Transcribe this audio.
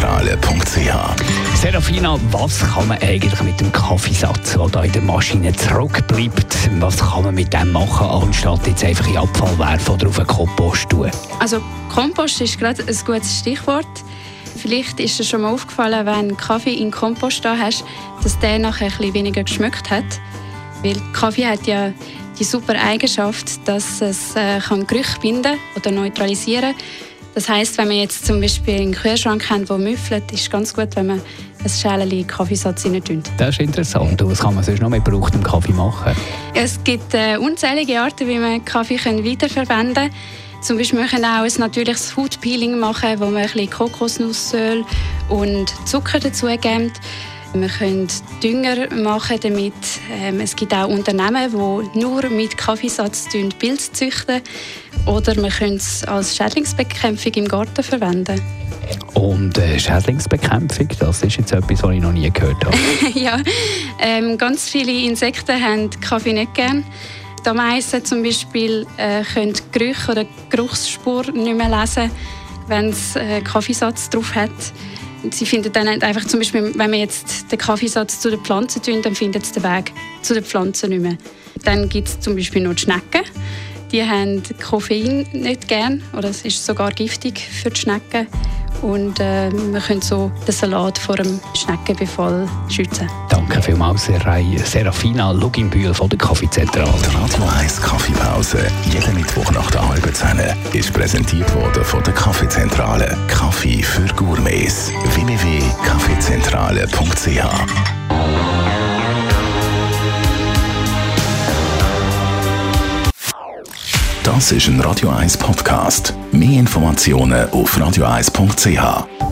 www.kaffeezentrale.ch Serafina, was kann man eigentlich mit dem Kaffeesatz, der da in der Maschine zurückbleibt, was kann man mit dem machen, anstatt jetzt einfach in Abfall werfen oder auf einen Kompost tun? Also Kompost ist gerade ein gutes Stichwort. Vielleicht ist dir schon mal aufgefallen, wenn du Kaffee in Kompost da hast, dass der nachher ein bisschen weniger geschmeckt hat. Weil Kaffee hat ja die super Eigenschaft, dass es äh, kann Gerüche binden oder neutralisieren Das heißt, wenn man jetzt zum Beispiel einen Kühlschrank hat, der müffelt, ist es ganz gut, wenn man ein Schälchen Kaffeesatz rein tut. Das ist interessant. Was kann man sonst noch mit gebrauchtem Kaffee machen? Es gibt äh, unzählige Arten, wie man Kaffee weiterverwenden kann. Zum Beispiel wir können auch ein natürliches Foodpeeling machen, wo man ein bisschen Kokosnussöl und Zucker dazu geben. Wir können Dünger machen damit. Ähm, es gibt auch Unternehmen, die nur mit Kaffeesatz Pilze züchten. Oder wir können es als Schädlingsbekämpfung im Garten verwenden. Und äh, Schädlingsbekämpfung, das ist jetzt etwas, was ich noch nie gehört habe. ja, ähm, ganz viele Insekten haben Kaffee nicht gern. Die Ameisen zum Beispiel äh, können Gerüche oder Geruchsspur nicht mehr lesen, wenn es äh, Kaffeesatz drauf hat. Sie finden dann einfach zum Beispiel, wenn wir jetzt den Kaffeesatz zu den Pflanzen tun, dann findet es den Weg zu den Pflanzen nicht mehr. Dann gibt es zum Beispiel noch die Schnecken. Die haben Koffein nicht gern oder es ist sogar giftig für die Schnecken. Und äh, wir können so den Salat vor dem Schneckenbefall schützen. Danke vielmals, Serafina Luginbühl von der Kaffeezentrale. Die Radio 1 Kaffeepause, jeden Mittwoch nach der halben Zehn, ist präsentiert worden von der Kaffeezentrale. Gourmets. www.kaffeezentrale.ch Das ist ein Radio 1 Podcast. Mehr Informationen auf radio1.ch.